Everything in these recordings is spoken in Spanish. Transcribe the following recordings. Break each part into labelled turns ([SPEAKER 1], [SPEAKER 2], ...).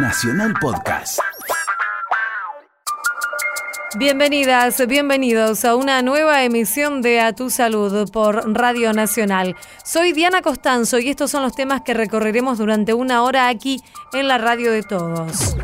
[SPEAKER 1] Nacional Podcast.
[SPEAKER 2] Bienvenidas, bienvenidos a una nueva emisión de A Tu Salud por Radio Nacional. Soy Diana Costanzo y estos son los temas que recorreremos durante una hora aquí en la radio de todos.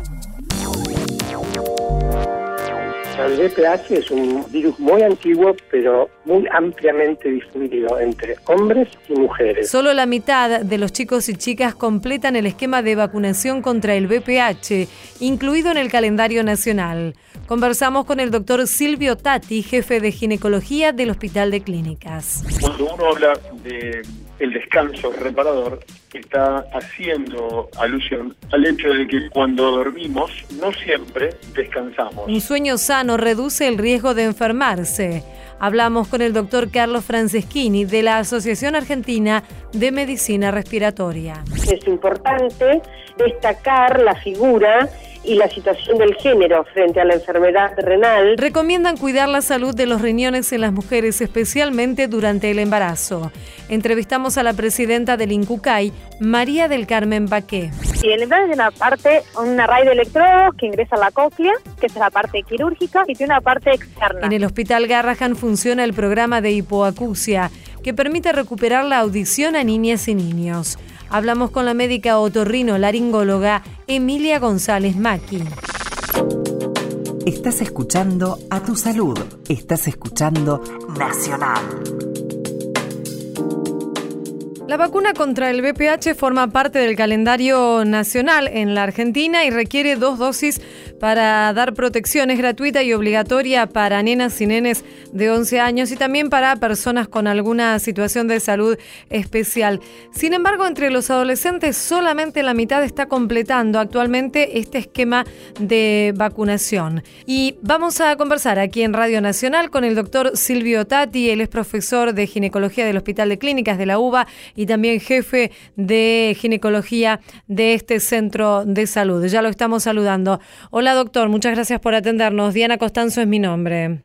[SPEAKER 3] El VPH es un virus muy antiguo, pero muy ampliamente difundido entre hombres y mujeres.
[SPEAKER 2] Solo la mitad de los chicos y chicas completan el esquema de vacunación contra el VPH, incluido en el calendario nacional. Conversamos con el doctor Silvio Tati, jefe de ginecología del Hospital de Clínicas.
[SPEAKER 4] Cuando uno habla de el descanso reparador, está haciendo alusión al hecho de que cuando dormimos no siempre descansamos.
[SPEAKER 2] Un sueño sano reduce el riesgo de enfermarse. Hablamos con el doctor Carlos Franceschini de la Asociación Argentina de Medicina Respiratoria.
[SPEAKER 5] Es importante destacar la figura y la situación del género frente a la enfermedad renal.
[SPEAKER 2] Recomiendan cuidar la salud de los riñones en las mujeres, especialmente durante el embarazo. Entrevistamos a la presidenta del INCUCAI, María del Carmen Baqué.
[SPEAKER 6] Y el embarazo tiene una parte, un array de electrodos que ingresa a la cóclea, que es la parte quirúrgica, y tiene una parte externa.
[SPEAKER 2] En el Hospital Garrahan funciona el programa de hipoacusia, que permite recuperar la audición a niñas y niños. Hablamos con la médica otorrino laringóloga Emilia González Maki.
[SPEAKER 1] Estás escuchando a tu salud. Estás escuchando Nacional.
[SPEAKER 2] La vacuna contra el VPH forma parte del calendario nacional en la Argentina y requiere dos dosis para dar protección. Es gratuita y obligatoria para nenas y nenes de 11 años y también para personas con alguna situación de salud especial. Sin embargo, entre los adolescentes solamente la mitad está completando actualmente este esquema de vacunación. Y vamos a conversar aquí en Radio Nacional con el doctor Silvio Tati. Él es profesor de ginecología del Hospital de Clínicas de la UBA y también jefe de ginecología de este centro de salud. Ya lo estamos saludando. Hola doctor, muchas gracias por atendernos. Diana Costanzo es mi nombre.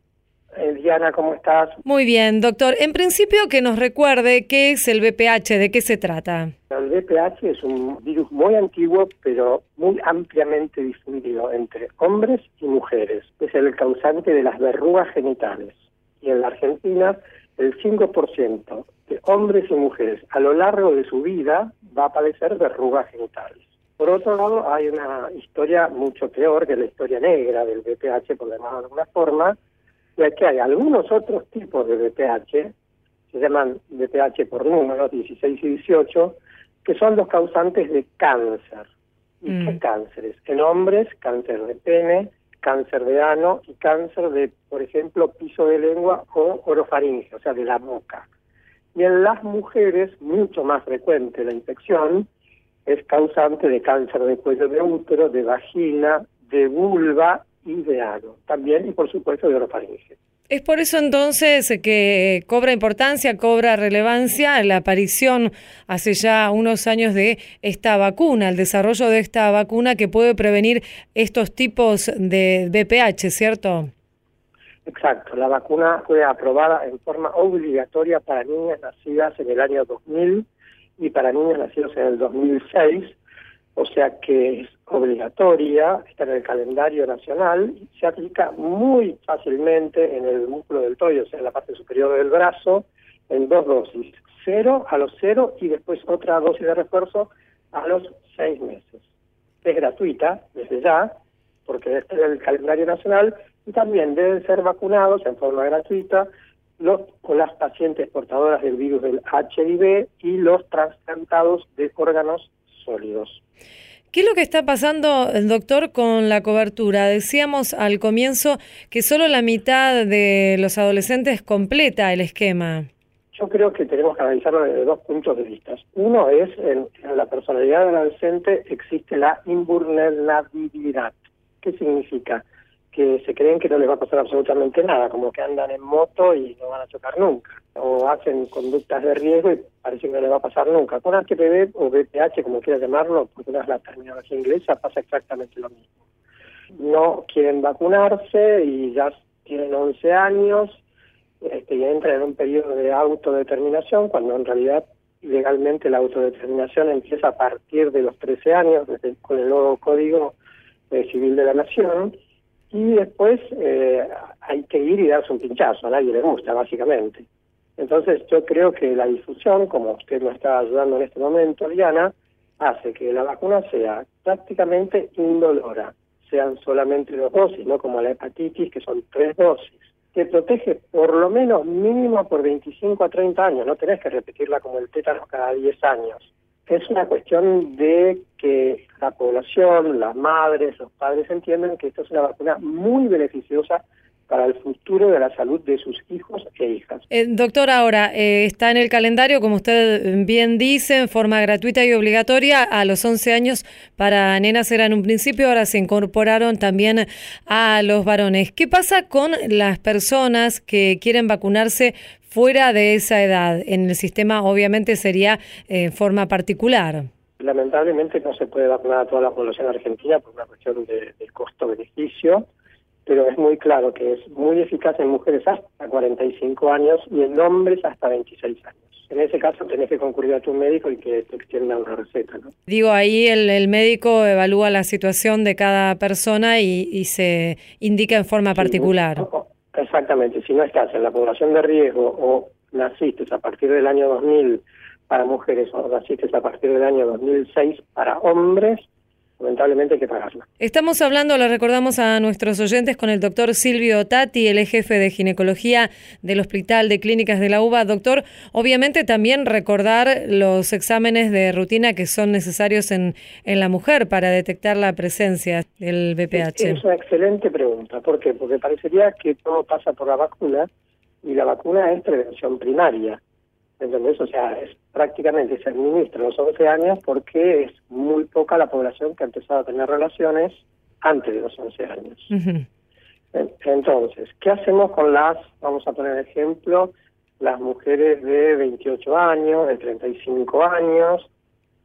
[SPEAKER 3] Eh, Diana, ¿cómo estás?
[SPEAKER 2] Muy bien, doctor. En principio que nos recuerde qué es el VPH, de qué se trata.
[SPEAKER 3] El VPH es un virus muy antiguo, pero muy ampliamente difundido entre hombres y mujeres. Es el causante de las verrugas genitales. Y en la Argentina, el 5% de hombres y mujeres a lo largo de su vida va a padecer verrugas genitales. Por otro lado, hay una historia mucho peor que la historia negra del VPH, por llamarlo de alguna forma, ya que hay algunos otros tipos de VPH, se llaman VPH por números, 16 y 18, que son los causantes de cáncer. ¿Y
[SPEAKER 2] Mm.
[SPEAKER 3] qué cánceres? En hombres, cáncer de pene, cáncer de ano y cáncer de, por ejemplo, piso de lengua o orofaringe, o sea, de la boca. Y en las mujeres, mucho más frecuente la infección, es causante de cáncer de cuello de útero, de vagina, de vulva y de ano. También, y por supuesto, de orofaringe.
[SPEAKER 2] Es por eso entonces que cobra importancia, cobra relevancia la aparición hace ya unos años de esta vacuna, el desarrollo de esta vacuna que puede prevenir estos tipos de VPH, ¿cierto?
[SPEAKER 3] Exacto, la vacuna fue aprobada en forma obligatoria para niñas nacidas en el año 2000 y para niños nacidos en el 2006, o sea que es obligatoria, está en el calendario nacional se aplica muy fácilmente en el músculo del tobillo, o sea, en la parte superior del brazo, en dos dosis, cero a los cero y después otra dosis de refuerzo a los seis meses. Es gratuita desde ya, porque está en el calendario nacional y también deben ser vacunados en forma gratuita los con las pacientes portadoras del virus del HIV y los trasplantados de órganos sólidos.
[SPEAKER 2] ¿Qué es lo que está pasando, doctor, con la cobertura? Decíamos al comienzo que solo la mitad de los adolescentes completa el esquema.
[SPEAKER 3] Yo creo que tenemos que analizarlo desde dos puntos de vista. Uno es, en, en la personalidad del adolescente existe la invulnerabilidad. ¿Qué significa? Que se creen que no les va a pasar absolutamente nada, como que andan en moto y no van a chocar nunca, o hacen conductas de riesgo y parece que no les va a pasar nunca. Con HPV o VPH, como quieras llamarlo, porque no es la terminología inglesa, pasa exactamente lo mismo. No quieren vacunarse y ya tienen 11 años este, y entran en un periodo de autodeterminación cuando en realidad legalmente la autodeterminación empieza a partir de los 13 años, con el nuevo Código eh, Civil de la Nación, y después eh, hay que ir y darse un pinchazo, a nadie le gusta, básicamente. Entonces yo creo que la difusión, como usted nos está ayudando en este momento, Diana, hace que la vacuna sea prácticamente indolora, sean solamente dos dosis, no como la hepatitis, que son tres dosis. Te protege por lo menos mínimo por 25 a 30 años, no tenés que repetirla como el tétano cada 10 años. Es una cuestión de que la población, las madres, los padres entiendan que esta es una vacuna muy beneficiosa para el futuro de la salud de sus hijos e hijas.
[SPEAKER 2] Eh, doctor, ahora eh, está en el calendario, como usted bien dice, en forma gratuita y obligatoria a los 11 años para nenas era en un principio, ahora se incorporaron también a los varones. ¿Qué pasa con las personas que quieren vacunarse fuera de esa edad? En el sistema obviamente sería en eh, forma particular.
[SPEAKER 3] Lamentablemente no se puede vacunar a toda la población argentina por una cuestión de costo-beneficio pero es muy claro que es muy eficaz en mujeres hasta 45 años y en hombres hasta 26 años. En ese caso tenés que concurrir a tu médico y que te extienda una receta. ¿no?
[SPEAKER 2] Digo, ahí el, médico evalúa la situación de cada persona y, se indica en forma particular.
[SPEAKER 3] Exactamente, si no estás en la población de riesgo o naciste a partir del año 2000 para mujeres o naciste a partir del año 2006 para hombres, lamentablemente hay que pagarla.
[SPEAKER 2] Estamos hablando, le recordamos a nuestros oyentes, con el doctor Silvio Tati, el jefe de ginecología del Hospital de Clínicas de la UBA. Doctor, obviamente también recordar los exámenes de rutina que son necesarios en, en la mujer para detectar la presencia del VPH.
[SPEAKER 3] Es, una excelente pregunta. ¿Por qué? Porque parecería que todo pasa por la vacuna y la vacuna es prevención primaria. ¿Entendés? O sea, es prácticamente se administra a los 11 años porque es muy poca la población que ha empezado a tener relaciones antes de los 11 años. Entonces, ¿qué hacemos con las, vamos a poner ejemplo, las mujeres de 28 años, de 35 años,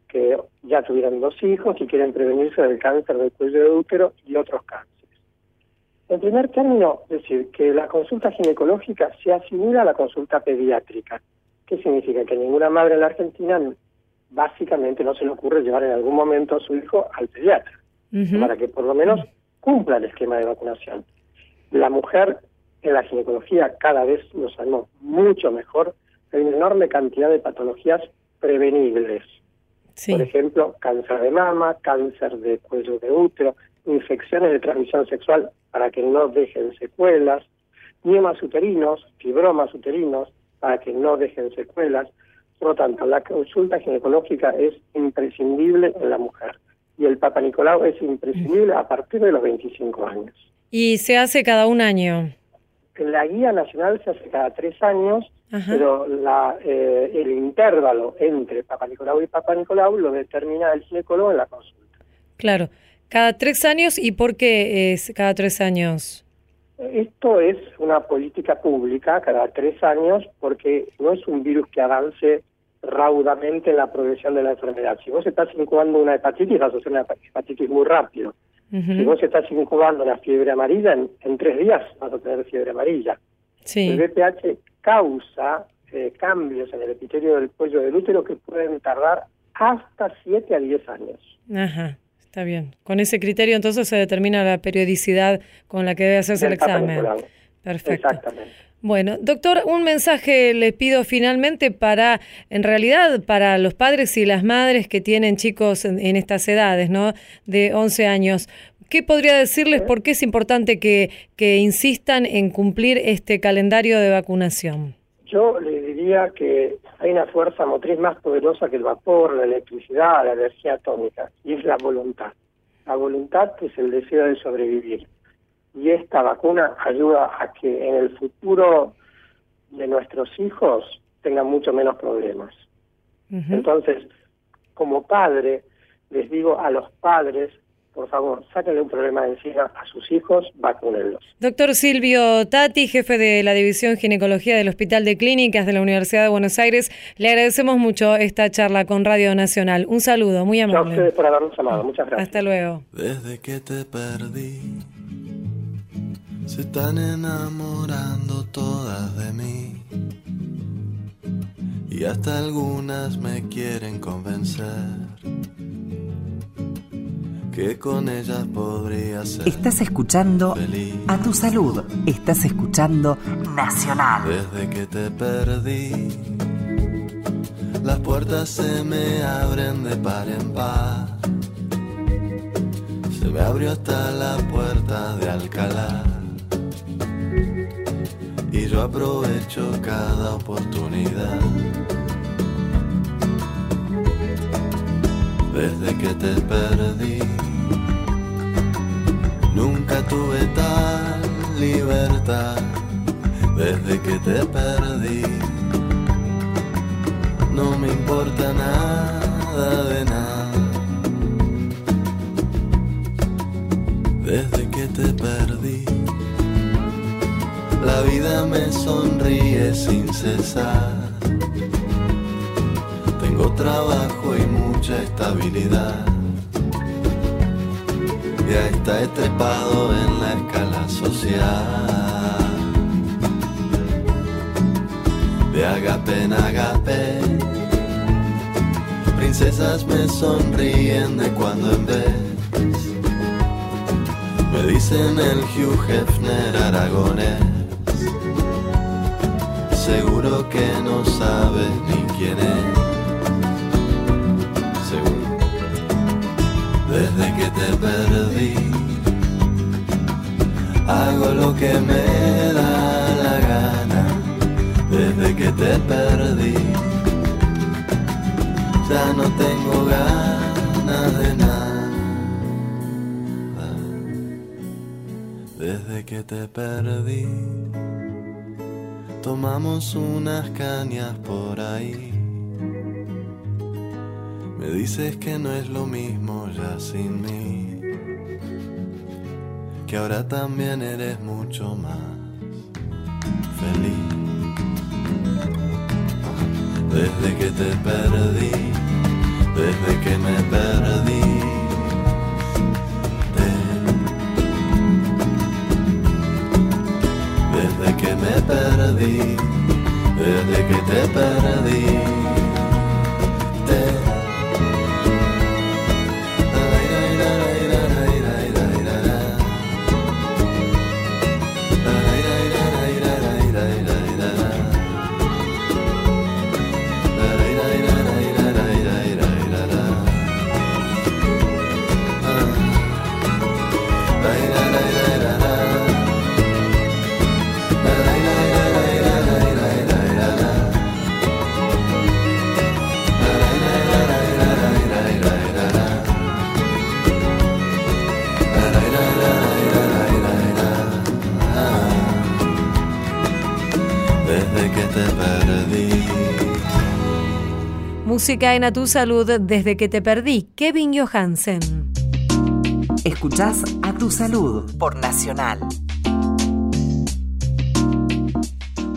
[SPEAKER 3] que ya tuvieron dos hijos y quieren prevenirse del cáncer del cuello de útero y otros cánceres? En primer término, decir que la consulta ginecológica se asimila a la consulta pediátrica. ¿Qué significa? Que ninguna madre en la Argentina básicamente no se le ocurre llevar en algún momento a su hijo al pediatra, para que por lo menos cumpla el esquema de vacunación. La mujer en la ginecología cada vez lo sabemos mucho mejor, hay una enorme cantidad de patologías prevenibles. Por ejemplo, cáncer de mama, cáncer de cuello de útero, infecciones de transmisión sexual para que no dejen secuelas, miomas uterinos, fibromas uterinos, para que no dejen secuelas. Por lo tanto, la consulta ginecológica es imprescindible en la mujer y el Papa Nicolau es imprescindible a partir de los 25 años.
[SPEAKER 2] ¿Y se hace cada un año?
[SPEAKER 3] La guía nacional se hace cada tres años, pero la, eh, el intervalo entre Papa Nicolau y Papa Nicolau lo determina el ginecólogo en la consulta.
[SPEAKER 2] Claro, cada tres años y por qué es cada tres años?
[SPEAKER 3] Esto es una política pública cada tres años porque no es un virus que avance raudamente en la progresión de la enfermedad. Si vos estás incubando una hepatitis, vas a hacer una hepatitis muy rápido. Si vos estás incubando una fiebre amarilla, en, tres días vas a tener fiebre amarilla. El VPH causa eh, cambios en el epitelio del cuello del útero que pueden tardar hasta siete a diez años.
[SPEAKER 2] Ajá. Está bien. Con ese criterio entonces se determina la periodicidad con la que debe hacerse el examen. Perfecto.
[SPEAKER 3] Exactamente.
[SPEAKER 2] Bueno, doctor, un mensaje le pido finalmente para, en realidad, para los padres y las madres que tienen chicos en, estas edades, ¿no? De 11 años. ¿Qué podría decirles por qué es importante que, que insistan en cumplir este calendario de vacunación?
[SPEAKER 3] Yo le diría que hay una fuerza motriz más poderosa que el vapor, la electricidad, la energía atómica, y es la voluntad. La voluntad es el deseo de sobrevivir. Y esta vacuna ayuda a que en el futuro de nuestros hijos tengan mucho menos problemas. Entonces, como padre, les digo a los padres por favor, sáquenle un problema de encima a sus hijos, vacúnenlos.
[SPEAKER 2] Doctor Silvio Tati, jefe de la División Ginecología del Hospital de Clínicas de la Universidad de Buenos Aires, le agradecemos mucho esta charla con Radio Nacional. Un saludo, muy amable.
[SPEAKER 3] a ustedes por habernos llamado, muchas gracias.
[SPEAKER 2] Hasta luego.
[SPEAKER 7] Desde que te perdí, se están enamorando todas de mí y hasta algunas me quieren convencer que con ellas podría ser.
[SPEAKER 1] Estás escuchando
[SPEAKER 7] feliz.
[SPEAKER 1] A tu salud. Estás escuchando Nacional.
[SPEAKER 7] Desde que te perdí, las puertas se me abren de par en par. Se me abrió hasta la puerta de Alcalá. Y yo aprovecho cada oportunidad. Desde que te perdí, nunca tuve tal libertad. Desde que te perdí, no me importa nada de nada. Desde que te perdí, la vida me sonríe sin cesar. Tengo trabajo y mucha estabilidad. Ya está estrepado en la escala social. De agape en agape, princesas me sonríen de cuando en vez. Me dicen el Hugh Hefner aragonés. Seguro que no sabes ni quién es. Desde que te perdí, hago lo que me da la gana. Desde que te perdí, ya no tengo ganas de nada. Desde que te perdí, tomamos unas cañas por ahí. Me dices que no es lo mismo ya sin mí, que ahora también eres mucho más feliz. Desde que te perdí, desde que me perdí. Desde que me perdí, desde que te perdí.
[SPEAKER 2] Música en A Tu Salud desde que te perdí. Kevin Johansen.
[SPEAKER 1] Escuchás A tu salud por Nacional.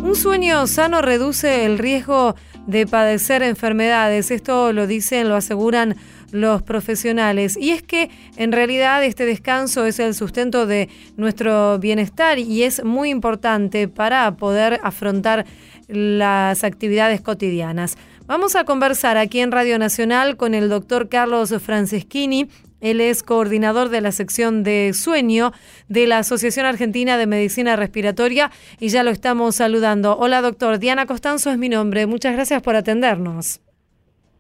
[SPEAKER 2] Un sueño sano reduce el riesgo de padecer enfermedades. Esto lo dicen, lo aseguran los profesionales. Y es que en realidad este descanso es el sustento de nuestro bienestar y es muy importante para poder afrontar las actividades cotidianas. Vamos a conversar aquí en Radio Nacional con el doctor Carlos Franceschini. Él es coordinador de la sección de sueño de la Asociación Argentina de Medicina Respiratoria y ya lo estamos saludando. Hola doctor, Diana Costanzo es mi nombre. Muchas gracias por atendernos.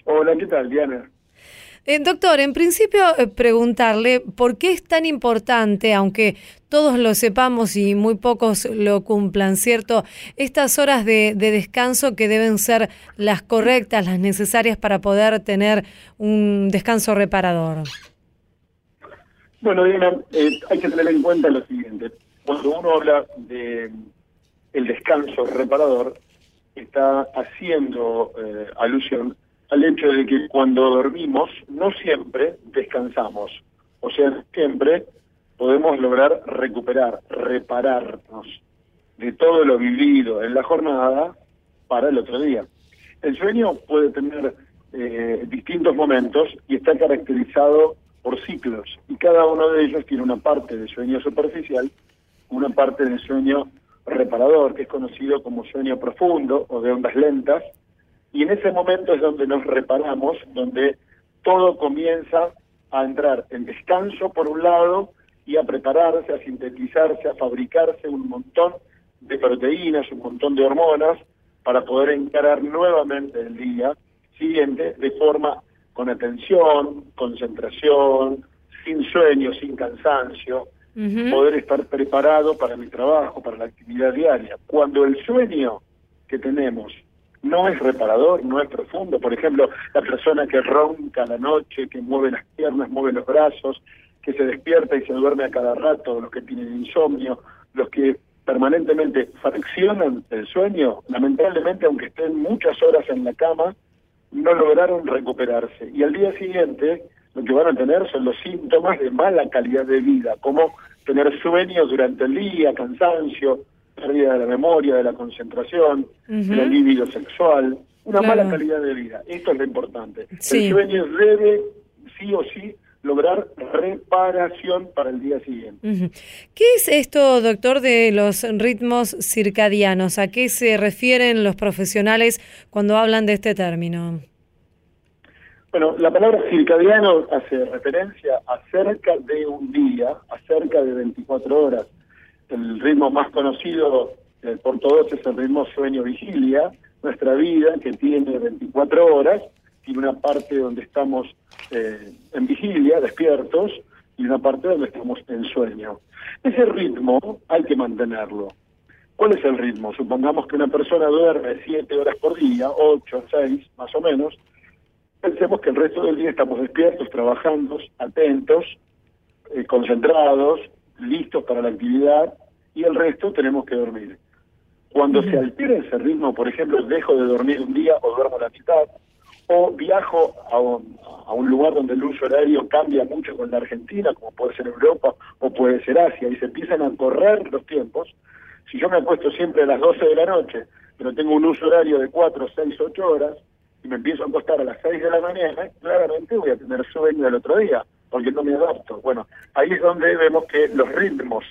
[SPEAKER 4] Hola, ¿qué tal, Diana?
[SPEAKER 2] Eh, doctor, en principio eh, preguntarle por qué es tan importante, aunque todos lo sepamos y muy pocos lo cumplan, ¿cierto? Estas horas de, de descanso que deben ser las correctas, las necesarias para poder tener un descanso reparador.
[SPEAKER 4] Bueno, Diana, eh, hay que tener en cuenta lo siguiente. Cuando uno habla de el descanso reparador, está haciendo alusión al hecho de que cuando dormimos no siempre descansamos. O sea, siempre podemos lograr recuperar, repararnos de todo lo vivido en la jornada para el otro día. El sueño puede tener eh, distintos momentos y está caracterizado por ciclos y cada uno de ellos tiene una parte de sueño superficial, una parte de sueño reparador que es conocido como sueño profundo o de ondas lentas Y en ese momento es donde nos reparamos, donde todo comienza a entrar en descanso por un lado y a prepararse, a sintetizarse, a fabricarse un montón de proteínas, un montón de hormonas para poder encarar nuevamente el día siguiente de forma con atención, concentración, sin sueño, sin cansancio, poder estar preparado para mi trabajo, para la actividad diaria. Cuando el sueño que tenemos no es reparador, no es profundo, por ejemplo, la persona que ronca la noche, que mueve las piernas, mueve los brazos, que se despierta y se duerme a cada rato, los que tienen insomnio, los que permanentemente fraccionan el sueño, lamentablemente, aunque estén muchas horas en la cama, no lograron recuperarse. Y al día siguiente lo que van a tener son los síntomas de mala calidad de vida, como tener sueño durante el día, cansancio, pérdida de la memoria, de la concentración, del libido sexual, una mala calidad de vida. Esto es lo importante. El sueño debe, sí o sí, lograr reparación para el día siguiente.
[SPEAKER 2] ¿Qué es esto, doctor, de los ritmos circadianos? ¿A qué se refieren los profesionales cuando hablan de este término?
[SPEAKER 4] Bueno, la palabra circadiano hace referencia a cerca de un día, a cerca de 24 horas. El ritmo más conocido eh, por todos es el ritmo sueño-vigilia, nuestra vida que tiene 24 horas, tiene una parte donde estamos eh, en vigilia, despiertos, y una parte donde estamos en sueño. Ese ritmo hay que mantenerlo. ¿Cuál es el ritmo? Supongamos que una persona duerme 7 horas por día, 8, 6 más o menos, pensemos que el resto del día estamos despiertos, trabajando, atentos, eh, concentrados, listos para la actividad y el resto tenemos que dormir. Cuando se altera ese ritmo, por ejemplo, dejo de dormir un día o duermo la mitad, o viajo a un, a un lugar donde el uso horario cambia mucho con la Argentina, como puede ser Europa o puede ser Asia, y se empiezan a correr los tiempos, si yo me acuesto siempre a las 12 de la noche, pero tengo un uso horario de 4, 6, 8 horas, y me empiezo a acostar a las 6 de la mañana, claramente voy a tener sueño el otro día, porque no me adapto. Bueno, ahí es donde vemos que los ritmos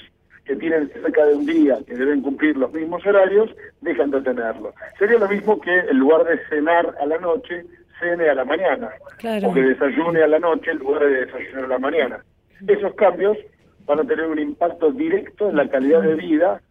[SPEAKER 4] que tienen cerca de un día, que deben cumplir los mismos horarios, dejan de tenerlo. Sería lo mismo que en lugar de cenar a la noche, cene a la mañana, o que desayune a la noche en lugar de desayunar a la mañana. Esos cambios van a tener un impacto directo en la calidad de vida,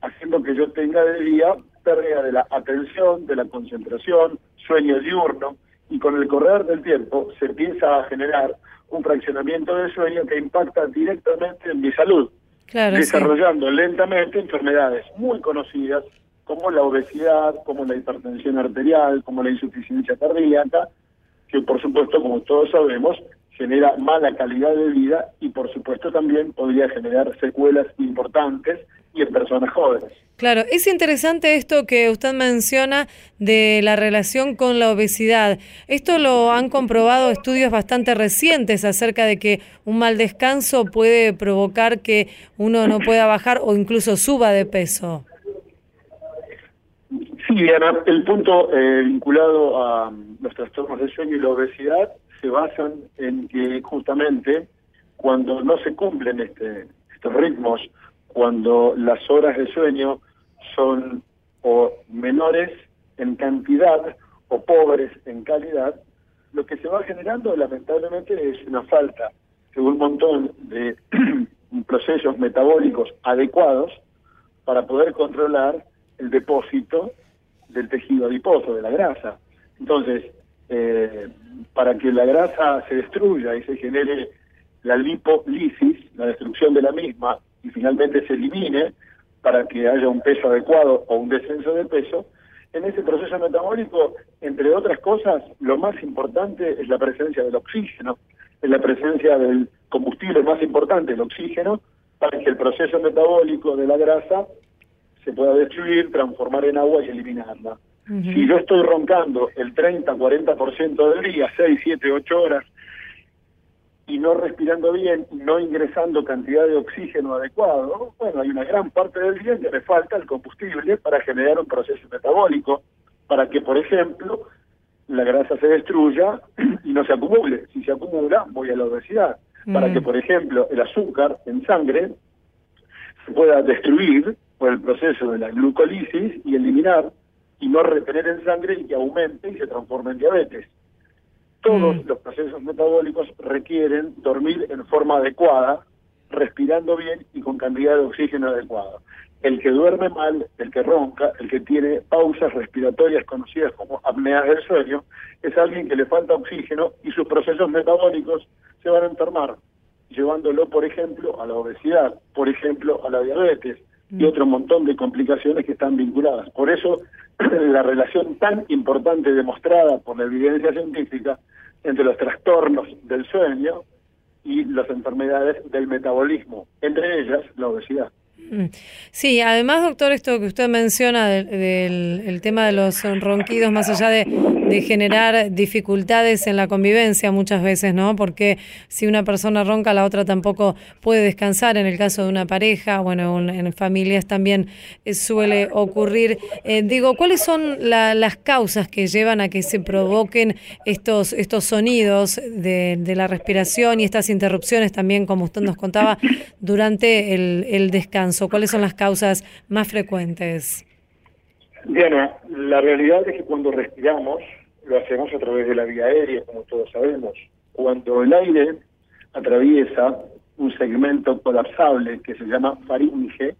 [SPEAKER 4] haciendo que yo tenga de día pérdida de la atención, de la concentración, sueño diurno, y con el correr del tiempo se empieza a generar un fraccionamiento de sueño que impacta directamente en mi salud, desarrollando lentamente enfermedades muy conocidas como la obesidad, como la hipertensión arterial, como la insuficiencia cardíaca, que por supuesto, como todos sabemos, genera mala calidad de vida y por supuesto también podría generar secuelas importantes y en personas jóvenes.
[SPEAKER 2] Claro, es interesante esto que usted menciona de la relación con la obesidad. Esto lo han comprobado estudios bastante recientes acerca de que un mal descanso puede provocar que uno no pueda bajar o incluso suba de peso.
[SPEAKER 4] Sí, Diana, el punto eh, vinculado a los trastornos del sueño y la obesidad se basan en que justamente cuando no se cumplen este, estos ritmos cuando las horas de sueño son o menores en cantidad o pobres en calidad, lo que se va generando lamentablemente es una falta de un montón de procesos metabólicos adecuados para poder controlar el depósito del tejido adiposo, de la grasa. Entonces, eh, para que la grasa se destruya y se genere la lipolisis, la destrucción de la misma, y finalmente se elimine para que haya un peso adecuado o un descenso de peso, en ese proceso metabólico, entre otras cosas, lo más importante es la presencia del oxígeno, es la presencia del combustible más importante, el oxígeno, para que el proceso metabólico de la grasa se pueda destruir, transformar en agua y eliminarla. Si yo estoy roncando el 30-40% del día, 6, 7, 8 horas, y no respirando bien, no ingresando cantidad de oxígeno adecuado, bueno, hay una gran parte del día que le falta el combustible para generar un proceso metabólico, para que, por ejemplo, la grasa se destruya y no se acumule. Si se acumula, voy a la obesidad. Para que, mm. por ejemplo, el azúcar en sangre se pueda destruir por el proceso de la glucolisis y eliminar, y no retener en sangre y que aumente y se transforme en diabetes. Todos
[SPEAKER 2] Mm.
[SPEAKER 4] los procesos metabólicos requieren dormir en forma adecuada, respirando bien y con cantidad de oxígeno adecuada. El que duerme mal, el que ronca, el que tiene pausas respiratorias conocidas como apneas del sueño, es alguien que le falta oxígeno y sus procesos metabólicos se van a enfermar, llevándolo, por ejemplo, a la obesidad, por ejemplo, a la diabetes y otro montón de complicaciones que están vinculadas. Por eso, la relación tan importante demostrada por la evidencia científica entre los trastornos del sueño y las enfermedades del metabolismo, entre ellas la obesidad.
[SPEAKER 2] Mm. Sí, además, doctor, esto que usted menciona del, el tema de los ronquidos, más allá de, generar dificultades en la convivencia muchas veces, ¿no? Porque si una persona ronca, la otra tampoco puede descansar. En el caso de una pareja, bueno, un- en familias también eh, suele ocurrir. Eh, digo, ¿cuáles son la- las causas que llevan a que se provoquen estos, estos sonidos de, la respiración y estas interrupciones también, como usted nos contaba, durante el descanso? ¿Cuáles son las causas más frecuentes?
[SPEAKER 4] Diana, la realidad es que cuando respiramos, lo hacemos a través de la vía aérea, como todos sabemos. Cuando el aire atraviesa un segmento colapsable que se llama faringe,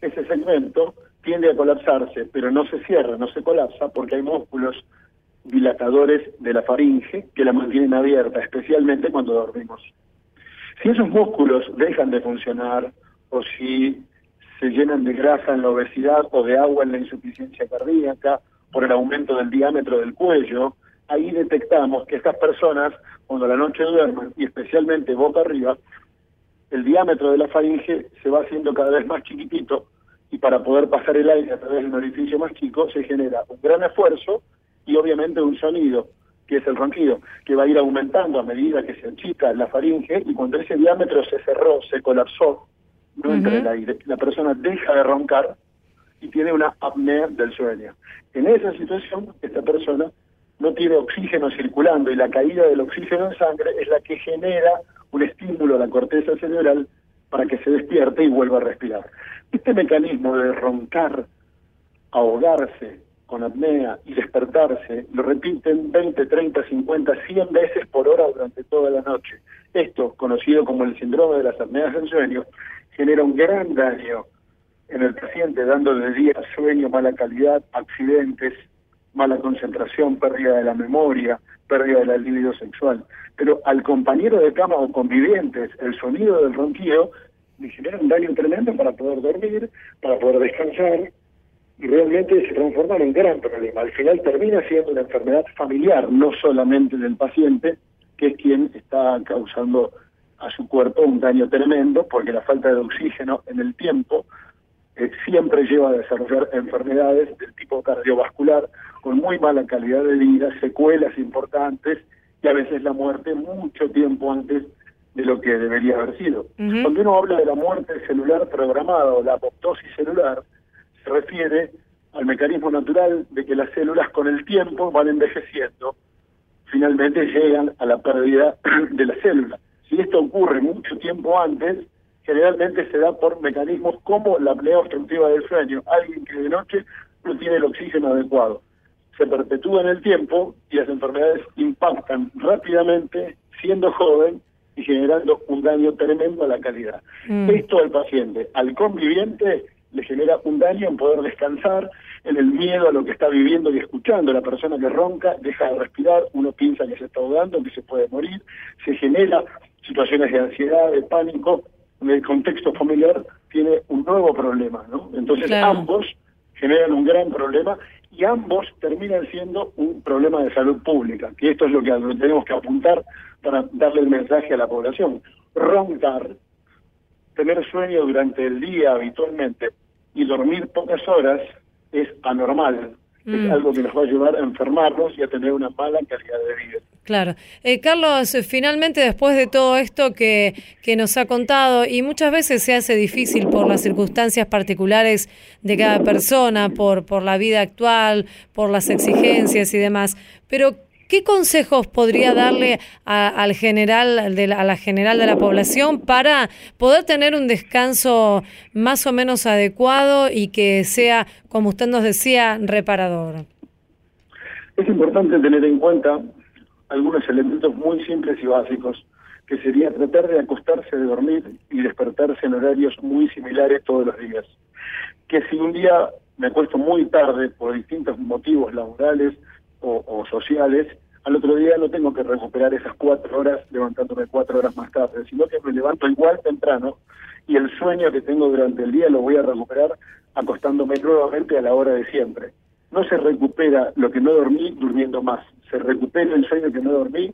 [SPEAKER 4] ese segmento tiende a colapsarse, pero no se cierra, no se colapsa, porque hay músculos dilatadores de la faringe que la mantienen abierta, especialmente cuando dormimos. Si esos músculos dejan de funcionar o si se llenan de grasa en la obesidad o de agua en la insuficiencia cardíaca por el aumento del diámetro del cuello, ahí detectamos que estas personas, cuando la noche duermen, y especialmente boca arriba, el diámetro de la faringe se va haciendo cada vez más chiquitito y para poder pasar el aire a través de un orificio más chico se genera un gran esfuerzo y obviamente un sonido, que es el ronquido, que va a ir aumentando a medida que se achica la faringe y cuando ese diámetro se cerró, se colapsó, no entra el aire, la persona deja de roncar y tiene una apnea del sueño. En esa situación, esta persona no tiene oxígeno circulando y la caída del oxígeno en sangre es la que genera un estímulo a la corteza cerebral para que se despierte y vuelva a respirar. Este mecanismo de roncar, ahogarse con apnea y despertarse, lo repiten 20, 30, 50, 100 veces por hora durante toda la noche. Esto, conocido como el síndrome de las apneas del sueño, genera un gran daño en el paciente, dando de día sueño, mala calidad, accidentes, mala concentración, pérdida de la memoria, pérdida de la libido sexual. Pero al compañero de cama o convivientes, el sonido del ronquido le genera un daño tremendo para poder dormir, para poder descansar, y realmente se transforma en un gran problema. Al final termina siendo una enfermedad familiar, no solamente del paciente, que es quien está causando a su cuerpo un daño tremendo, porque la falta de oxígeno en el tiempo eh, siempre lleva a desarrollar enfermedades del tipo cardiovascular con muy mala calidad de vida, secuelas importantes y a veces la muerte mucho tiempo antes de lo que debería haber sido. Cuando uno habla de la muerte celular programada o la apoptosis celular, se refiere al mecanismo natural de que las células con el tiempo van envejeciendo, finalmente llegan a la pérdida de la célula. Si esto ocurre mucho tiempo antes, generalmente se da por mecanismos como la apnea obstructiva del sueño, alguien que de noche no tiene el oxígeno adecuado. Se perpetúa en el tiempo y las enfermedades impactan rápidamente, siendo joven y generando un daño tremendo a la calidad.
[SPEAKER 2] Mm.
[SPEAKER 4] Esto al paciente, al conviviente, le genera un daño en poder descansar, en el miedo a lo que está viviendo y escuchando. La persona que ronca deja de respirar, uno piensa que se está ahogando, que se puede morir, se genera situaciones de ansiedad, de pánico. En el contexto familiar tiene un nuevo problema, ¿no? Entonces
[SPEAKER 2] Claro.
[SPEAKER 4] ambos generan un gran problema y ambos terminan siendo un problema de salud pública, que esto es lo que tenemos que apuntar para darle el mensaje a la población. Roncar, tener sueño durante el día habitualmente y dormir pocas horas es anormal.
[SPEAKER 2] Mm.
[SPEAKER 4] Es algo que nos va a ayudar a enfermarnos y a tener una mala calidad de vida.
[SPEAKER 2] Claro. Eh, Carlos, finalmente después de todo esto que, que nos ha contado, y muchas veces se hace difícil por las circunstancias particulares de cada persona, por, por la vida actual, por las exigencias y demás, pero ¿Qué consejos podría darle al general de a la general de la población para poder tener un descanso más o menos adecuado y que sea, como usted nos decía, reparador?
[SPEAKER 4] Es importante tener en cuenta algunos elementos muy simples y básicos, que sería tratar de acostarse de dormir y despertarse en horarios muy similares todos los días. Que si un día me acuesto muy tarde por distintos motivos laborales o, sociales, al otro día no tengo que recuperar esas cuatro horas levantándome cuatro horas más tarde, sino que me levanto igual temprano y el sueño que tengo durante el día lo voy a recuperar acostándome nuevamente a la hora de siempre. No se recupera lo que no dormí durmiendo más, se recupera el sueño que no dormí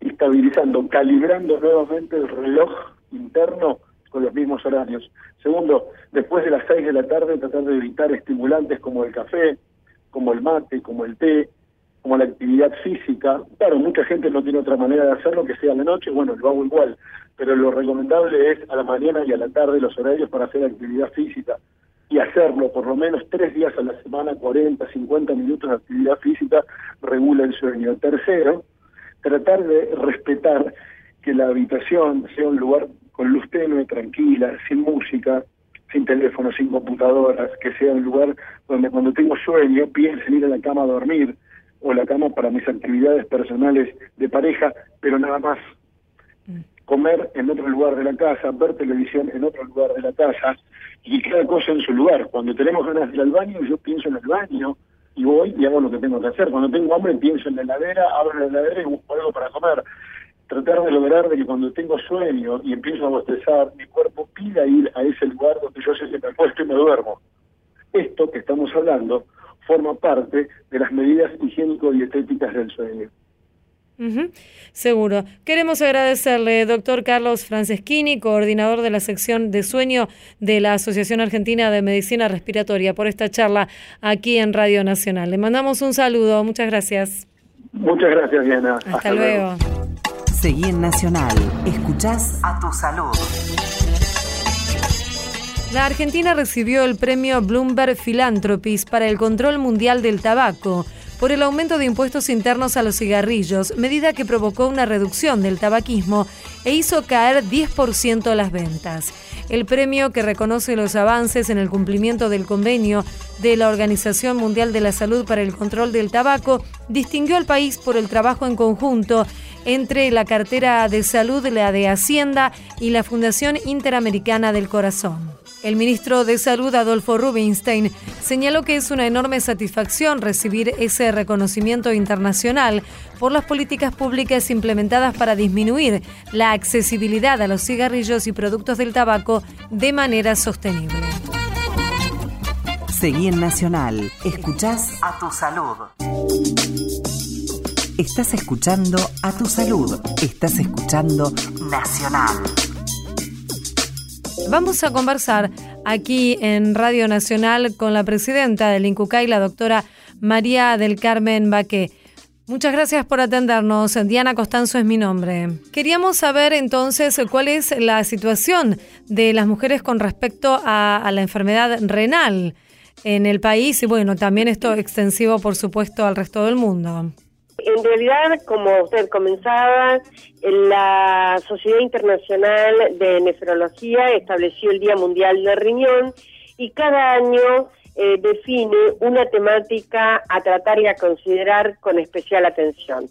[SPEAKER 4] estabilizando, calibrando nuevamente el reloj interno con los mismos horarios. Segundo, después de las seis de la tarde tratar de evitar estimulantes como el café, como el mate, como el té, como la actividad física. Claro, mucha gente no tiene otra manera de hacerlo que sea a la noche, bueno, lo hago igual, pero lo recomendable es a la mañana y a la tarde los horarios para hacer actividad física y hacerlo por lo menos tres días a la semana, 40, 50 minutos de actividad física, regula el sueño. Tercero, tratar de respetar que la habitación sea un lugar con luz tenue, tranquila, sin música, sin teléfono, sin computadoras, que sea un lugar donde cuando tengo sueño piense en ir a la cama a dormir o la cama para mis actividades personales de pareja, pero nada más. Comer en otro lugar de la casa, ver televisión en otro lugar de la casa y cada cosa en su lugar. Cuando tenemos ganas de ir al baño, yo pienso en el baño y voy y hago lo que tengo que hacer. Cuando tengo hambre, pienso en la heladera, abro la heladera y busco algo para comer tratar de lograr de que cuando tengo sueño y empiezo a bostezar, mi cuerpo pida ir a ese lugar donde yo sé que me acuesto y me duermo. Esto que estamos hablando forma parte de las medidas higiénico-dietéticas del sueño.
[SPEAKER 2] seguro. Queremos agradecerle, doctor Carlos Franceschini, coordinador de la sección de sueño de la Asociación Argentina de Medicina Respiratoria, por esta charla aquí en Radio Nacional. Le mandamos un saludo. Muchas gracias.
[SPEAKER 4] Muchas gracias, Diana.
[SPEAKER 2] Hasta, luego.
[SPEAKER 1] Seguí en Nacional. Escuchás a tu salud.
[SPEAKER 2] La Argentina recibió el premio Bloomberg Philanthropies para el control mundial del tabaco por el aumento de impuestos internos a los cigarrillos, medida que provocó una reducción del tabaquismo e hizo caer 10% las ventas. El premio, que reconoce los avances en el cumplimiento del convenio de la Organización Mundial de la Salud para el Control del Tabaco, distinguió al país por el trabajo en conjunto entre la cartera de salud, la de Hacienda y la Fundación Interamericana del Corazón. El ministro de Salud, Adolfo Rubinstein, señaló que es una enorme satisfacción recibir ese reconocimiento internacional por las políticas públicas implementadas para disminuir la accesibilidad a los cigarrillos y productos del tabaco de manera sostenible.
[SPEAKER 1] Seguí en Nacional. Escuchás a tu salud. Estás escuchando a tu salud. Estás escuchando Nacional.
[SPEAKER 2] Vamos a conversar aquí en Radio Nacional con la presidenta del INCUCAI, la doctora María del Carmen Baqué. Muchas gracias por atendernos. Diana Costanzo es mi nombre. Queríamos saber entonces cuál es la situación de las mujeres con respecto a, a la enfermedad renal en el país y bueno, también esto extensivo por supuesto al resto del mundo.
[SPEAKER 5] En realidad, como usted comenzaba, la Sociedad Internacional de Nefrología estableció el Día Mundial del Riñón y cada año eh, define una temática a tratar y a considerar con especial atención.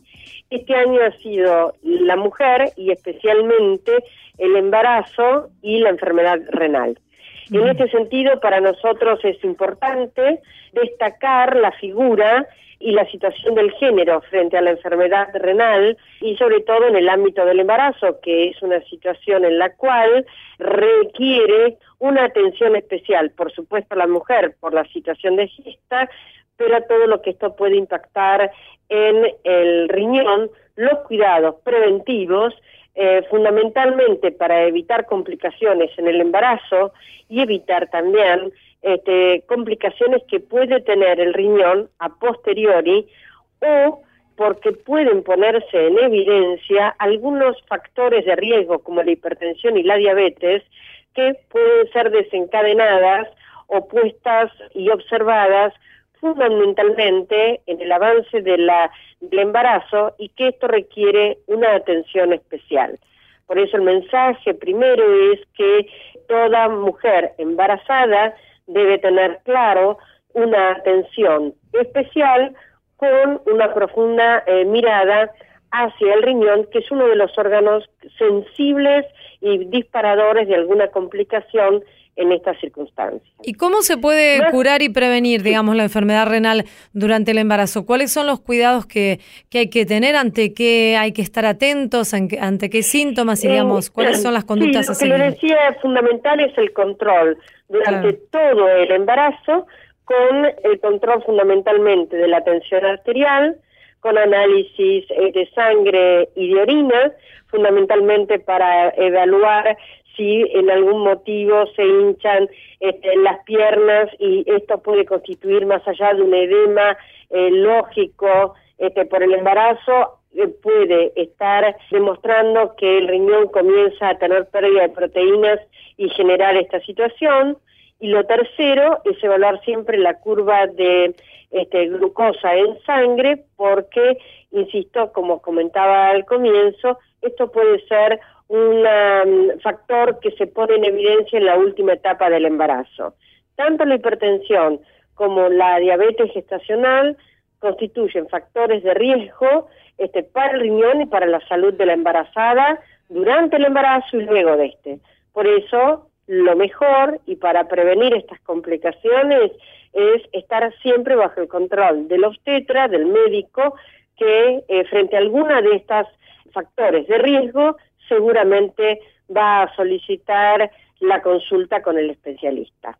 [SPEAKER 5] Este año ha sido la mujer y especialmente el embarazo y la enfermedad renal. En este sentido, para nosotros es importante destacar la figura y la situación del género frente a la enfermedad renal y sobre todo en el ámbito del embarazo, que es una situación en la cual requiere una atención especial, por supuesto a la mujer por la situación de gesta, pero a todo lo que esto puede impactar en el riñón, los cuidados preventivos eh, fundamentalmente para evitar complicaciones en el embarazo y evitar también este, complicaciones que puede tener el riñón a posteriori o porque pueden ponerse en evidencia algunos factores de riesgo como la hipertensión y la diabetes que pueden ser desencadenadas o puestas y observadas fundamentalmente en el avance del embarazo y que esto requiere una atención especial. Por eso el mensaje primero es que toda mujer embarazada debe tener claro una atención especial con una profunda eh, mirada hacia el riñón, que es uno de los órganos sensibles y disparadores de alguna complicación en estas circunstancias.
[SPEAKER 2] ¿Y cómo se puede curar y prevenir, digamos, la enfermedad renal durante el embarazo? ¿Cuáles son los cuidados que, que hay que tener, ante qué hay que estar atentos, ante qué síntomas, y, eh, digamos, cuáles son las conductas
[SPEAKER 5] sí, lo que le decía fundamental es el control durante todo el embarazo, con el control fundamentalmente de la tensión arterial, con análisis eh, de sangre y de orina, fundamentalmente para evaluar si en algún motivo se hinchan este, las piernas y esto puede constituir más allá de un edema eh, lógico este, por el embarazo, eh, puede estar demostrando que el riñón comienza a tener pérdida de proteínas y generar esta situación. Y lo tercero es evaluar siempre la curva de este, glucosa en sangre porque, insisto, como comentaba al comienzo, esto puede ser un um, factor que se pone en evidencia en la última etapa del embarazo. Tanto la hipertensión como la diabetes gestacional constituyen factores de riesgo este, para el riñón y para la salud de la embarazada durante el embarazo y luego de este. Por eso, lo mejor y para prevenir estas complicaciones es estar siempre bajo el control del obstetra, del médico, que eh, frente a alguna de estas factores de riesgo seguramente va a solicitar la consulta con el especialista.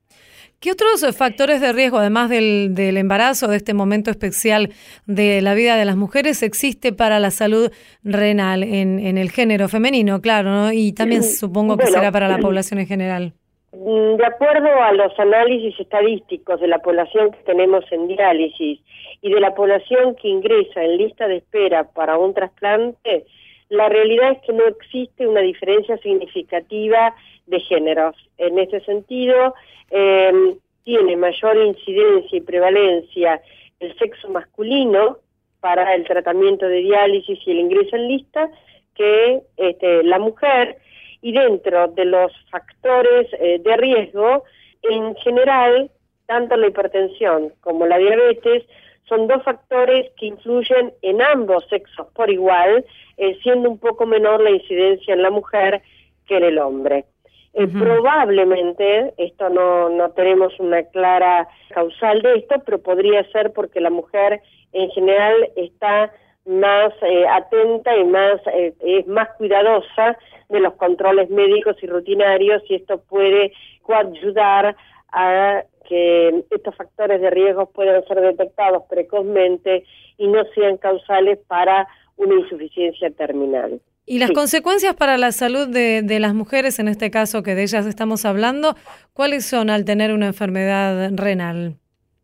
[SPEAKER 2] ¿Qué otros factores de riesgo, además del, del, embarazo, de este momento especial de la vida de las mujeres, existe para la salud renal en, en el género femenino, claro, ¿no? y también supongo que será para la población en general?
[SPEAKER 5] Mm, de acuerdo a los análisis estadísticos de la población que tenemos en diálisis y de la población que ingresa en lista de espera para un trasplante, la realidad es que no existe una diferencia significativa de géneros. En ese sentido, eh, tiene mayor incidencia y prevalencia el sexo masculino para el tratamiento de diálisis y el ingreso en lista que este, la mujer y dentro de los factores eh, de riesgo, en general, tanto la hipertensión como la diabetes son dos factores que influyen en ambos sexos por igual, eh, siendo un poco menor la incidencia en la mujer que en el hombre. Eh, probablemente, esto no, no tenemos una clara causal de esto, pero podría ser porque la mujer en general está más eh, atenta y más es más cuidadosa de los controles médicos y rutinarios y esto puede coayudar a que estos factores de riesgo puedan ser detectados precozmente y no sean causales para una insuficiencia terminal.
[SPEAKER 2] ¿Y las consecuencias para la salud de, de, las mujeres, en este caso que de ellas estamos hablando, cuáles son al tener una enfermedad renal?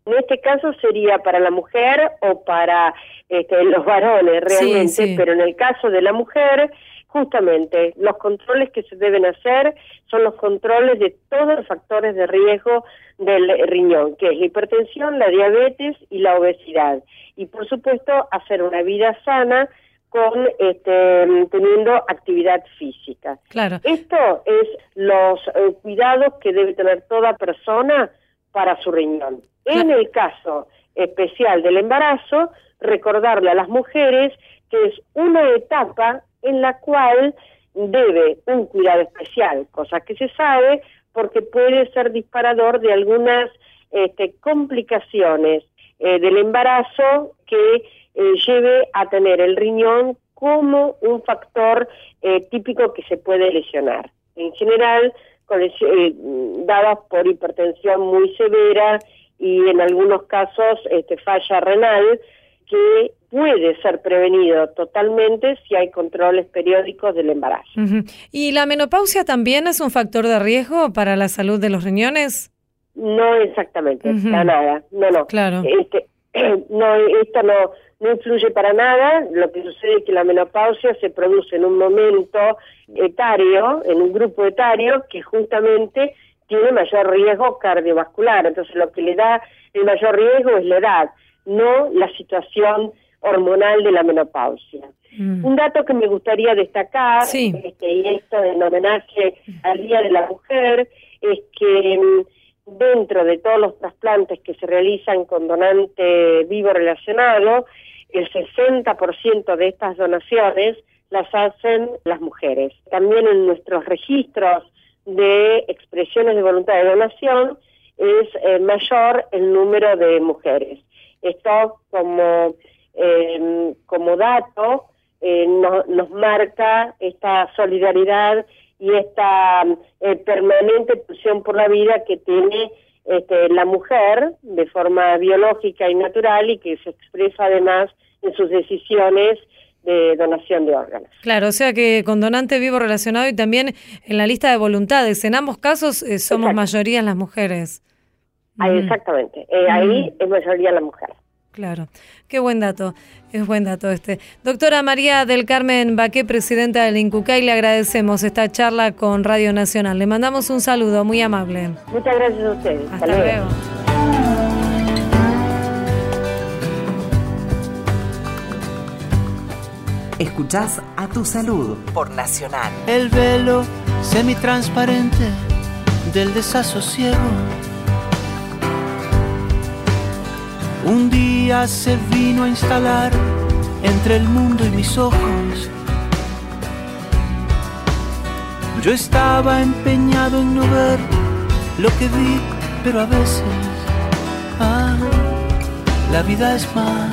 [SPEAKER 5] En este caso sería para la mujer o para este, los varones realmente, pero en el caso de la mujer justamente los controles que se deben hacer son los controles de todos los factores de riesgo del riñón, que es la hipertensión, la diabetes y la obesidad. Y por supuesto, hacer una vida sana con este, teniendo actividad física.
[SPEAKER 2] Claro.
[SPEAKER 5] Esto es los eh, cuidados que debe tener toda persona para su riñón. En el caso especial del embarazo, recordarle a las mujeres que es una etapa en la cual debe un cuidado especial, cosa que se sabe porque puede ser disparador de algunas este, complicaciones eh, del embarazo que eh, lleve a tener el riñón como un factor eh, típico que se puede lesionar. En general, con, dadas por hipertensión muy severa y en algunos casos este, falla renal, que puede ser prevenido totalmente si hay controles periódicos del embarazo.
[SPEAKER 2] ¿Y la menopausia también es un factor de riesgo para la salud de los riñones?
[SPEAKER 5] No exactamente, para nada. No, no.
[SPEAKER 2] Claro.
[SPEAKER 5] Este, no, esto no, no influye para nada. Lo que sucede es que la menopausia se produce en un momento etario, en un grupo etario, que justamente tiene mayor riesgo cardiovascular. Entonces lo que le da el mayor riesgo es la edad, no la situación hormonal de la menopausia. Mm. Un dato que me gustaría destacar, este, y esto en homenaje al Día de la Mujer, es que mm, dentro de todos los trasplantes que se realizan con donante vivo relacionado, el 60% de estas donaciones las hacen las mujeres. También en nuestros registros de expresiones de voluntad de donación es eh, mayor el número de mujeres. Esto como, eh, como dato eh, nos marca esta solidaridad y esta permanente pulsión por la vida que tiene este, la mujer de forma biológica y natural y que se expresa además en sus decisiones de donación de órganos.
[SPEAKER 2] Claro, o sea que con donante vivo relacionado y también en la lista de voluntades, en ambos casos eh, somos mayoría las mujeres.
[SPEAKER 5] Ahí, exactamente, eh, ahí es mayoría la mujer.
[SPEAKER 2] Claro, qué buen dato, es buen dato este. Doctora María del Carmen Baqué, presidenta del INCUCAI, le agradecemos esta charla con Radio Nacional. Le mandamos un saludo muy amable.
[SPEAKER 5] Muchas gracias a ustedes.
[SPEAKER 2] Hasta, luego.
[SPEAKER 1] Escuchás a tu salud por Nacional.
[SPEAKER 8] El velo semitransparente del desasosiego. Un día se vino a instalar entre el mundo y mis ojos. Yo estaba empeñado en no ver lo que vi, pero a veces, ah, la vida es más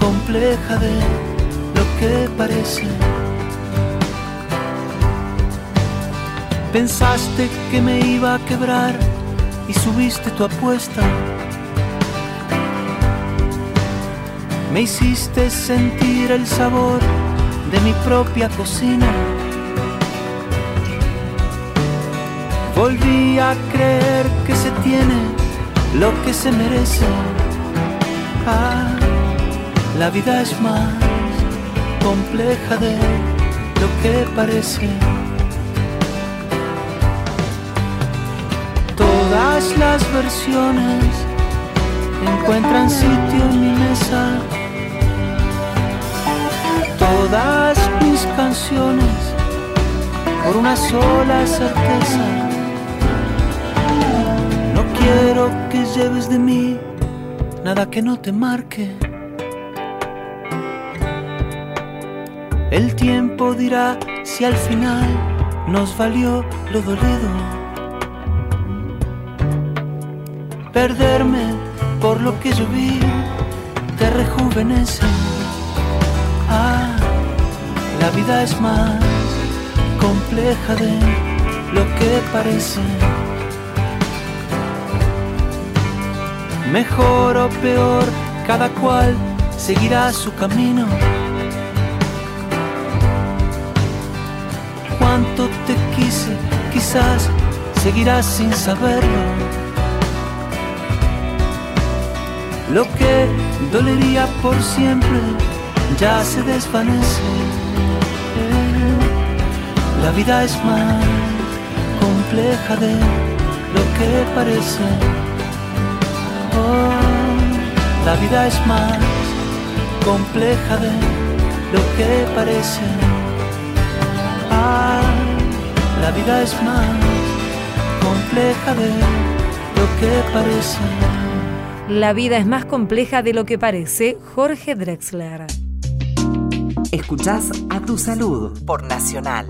[SPEAKER 8] compleja de que parece. Pensaste que me iba a quebrar y subiste tu apuesta. Me hiciste sentir el sabor de mi propia cocina. Volví a creer que se tiene lo que se merece. Ah, la vida es más compleja de lo que parece. Todas las versiones encuentran sitio en mi mesa. Todas mis canciones por una sola certeza. No quiero que lleves de mí nada que no te marque. El tiempo dirá si al final nos valió lo dolido. Perderme por lo que yo vi te rejuvenece. La vida es más compleja de lo que parece. Mejor o peor, cada cual seguirá su camino cuánto te quise, quizás seguirás sin saberlo. Lo que dolería por siempre ya se desvanece. La vida es más compleja de lo que parece. Oh, la vida es más compleja de lo que parece la vida es más compleja de lo que parece.
[SPEAKER 2] La vida es más compleja de lo que parece. Jorge Drexler.
[SPEAKER 1] Escuchás a tu salud por Nacional.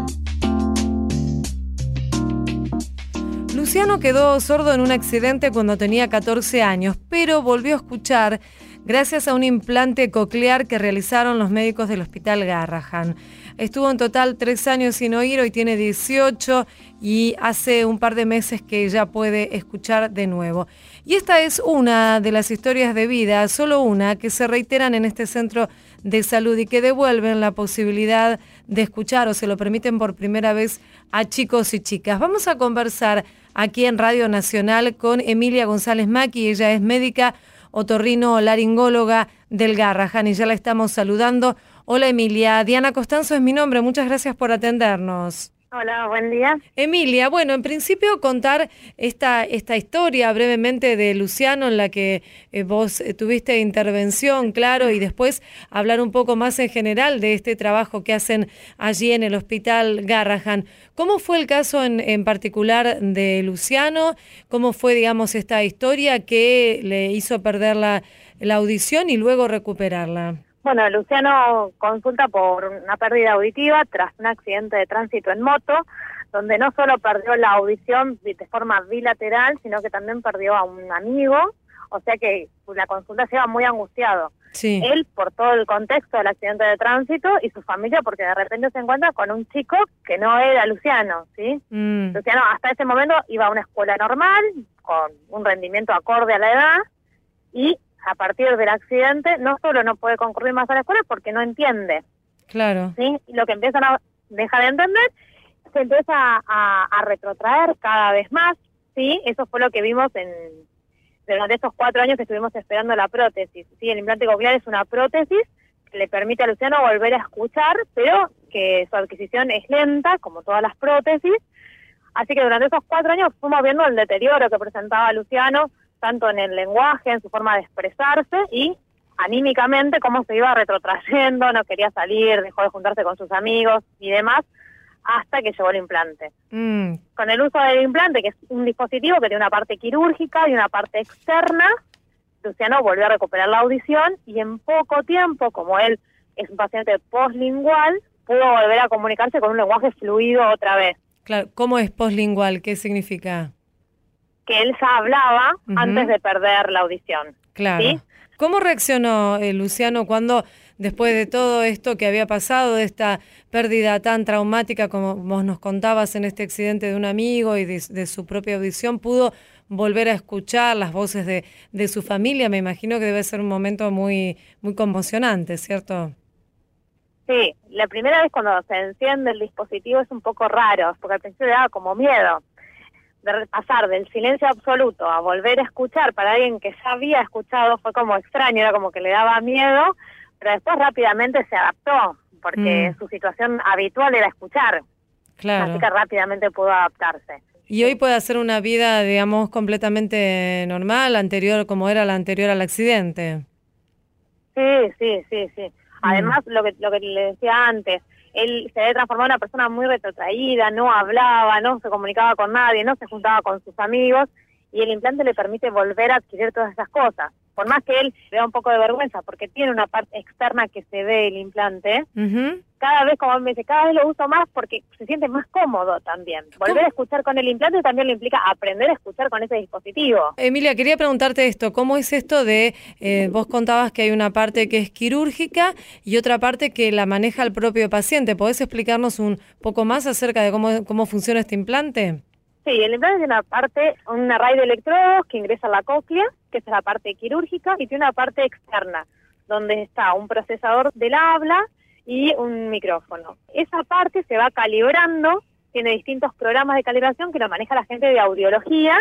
[SPEAKER 2] Luciano quedó sordo en un accidente cuando tenía 14 años, pero volvió a escuchar gracias a un implante coclear que realizaron los médicos del Hospital Garrahan. Estuvo en total tres años sin oír, hoy tiene 18 y hace un par de meses que ya puede escuchar de nuevo. Y esta es una de las historias de vida, solo una, que se reiteran en este centro de salud y que devuelven la posibilidad de escuchar o se lo permiten por primera vez a chicos y chicas. Vamos a conversar aquí en Radio Nacional con Emilia González Maki, ella es médica otorrino laringóloga del Garrahan y ya la estamos saludando. Hola Emilia, Diana Costanzo es mi nombre, muchas gracias por atendernos.
[SPEAKER 6] Hola, buen día.
[SPEAKER 2] Emilia, bueno, en principio contar esta, esta historia brevemente de Luciano en la que eh, vos eh, tuviste intervención, claro, y después hablar un poco más en general de este trabajo que hacen allí en el Hospital Garrahan. ¿Cómo fue el caso en, en particular de Luciano? ¿Cómo fue, digamos, esta historia que le hizo perder la, la audición y luego recuperarla?
[SPEAKER 6] Bueno, Luciano consulta por una pérdida auditiva tras un accidente de tránsito en moto, donde no solo perdió la audición de forma bilateral, sino que también perdió a un amigo, o sea que la consulta se iba muy angustiado.
[SPEAKER 2] Sí.
[SPEAKER 6] Él por todo el contexto del accidente de tránsito y su familia porque de repente se encuentra con un chico que no era Luciano, ¿sí?
[SPEAKER 2] Mm,
[SPEAKER 6] Luciano hasta ese momento iba a una escuela normal, con un rendimiento acorde a la edad, y a partir del accidente no solo no puede concurrir más a la escuela porque no entiende,
[SPEAKER 2] claro.
[SPEAKER 6] ¿sí? Y lo que empiezan a dejar de entender, se empieza a, a retrotraer cada vez más, ¿sí? Eso fue lo que vimos en durante estos cuatro años que estuvimos esperando la prótesis, ¿sí? El implante coclear es una prótesis que le permite a Luciano volver a escuchar, pero que su adquisición es lenta, como todas las prótesis, Así que durante esos cuatro años fuimos viendo el deterioro que presentaba Luciano, tanto en el lenguaje, en su forma de expresarse y anímicamente cómo se iba retrotrayendo, no quería salir, dejó de juntarse con sus amigos y demás, hasta que llegó el implante.
[SPEAKER 2] Mm,
[SPEAKER 6] Con el uso del implante, que es un dispositivo que tiene una parte quirúrgica y una parte externa, Luciano volvió a recuperar la audición y en poco tiempo, como él es un paciente postlingual, pudo volver a comunicarse con un lenguaje fluido otra vez.
[SPEAKER 2] claro. ¿Cómo es postlingual? ¿Qué significa?
[SPEAKER 6] Que él ya hablaba antes de perder la audición.
[SPEAKER 2] Claro.
[SPEAKER 6] ¿Sí?
[SPEAKER 2] ¿Cómo reaccionó eh, Luciano cuando, después de todo esto que había pasado, de esta pérdida tan traumática como vos nos contabas en este accidente de un amigo y de, de su propia audición, pudo volver a escuchar las voces de, de su familia? Me imagino que debe ser un momento muy, muy conmocionante, ¿cierto?
[SPEAKER 6] Sí, la primera vez cuando se enciende el dispositivo es un poco raro, porque al principio le daba como miedo de pasar del silencio absoluto a volver a escuchar para alguien que ya había escuchado fue como extraño, era como que le daba miedo, pero después rápidamente se adaptó, porque
[SPEAKER 2] Mm.
[SPEAKER 6] su situación habitual era escuchar,
[SPEAKER 2] Claro.
[SPEAKER 6] así que rápidamente pudo adaptarse.
[SPEAKER 2] Y hoy puede hacer una vida, digamos, completamente normal, anterior, como era la anterior al accidente.
[SPEAKER 6] Sí, sí, sí, sí. Además, lo que lo que le decía antes, él se había transformado en una persona muy retrotraída, no hablaba, no se comunicaba con nadie, no se juntaba con sus amigos, y el implante le permite volver a adquirir todas esas cosas. Por más que él le da un poco de vergüenza, porque tiene una parte externa que se ve el implante,
[SPEAKER 2] Ujú.
[SPEAKER 6] cada vez, como me dice, cada vez lo uso más porque se siente más cómodo también. Volver a escuchar con el implante también le implica aprender a escuchar con ese dispositivo.
[SPEAKER 2] Emilia, quería preguntarte esto, ¿cómo es esto de, eh, vos contabas que hay una parte que es quirúrgica y otra parte que la maneja el propio paciente? ¿Podés explicarnos un poco más acerca de cómo, cómo funciona este implante?
[SPEAKER 6] Sí, el implante tiene una parte, un array de electrodos que ingresa a la cóclea, que es la parte quirúrgica, y tiene una parte externa, donde está un procesador del habla y un micrófono. Esa parte se va calibrando, tiene distintos programas de calibración que lo maneja la gente de audiología,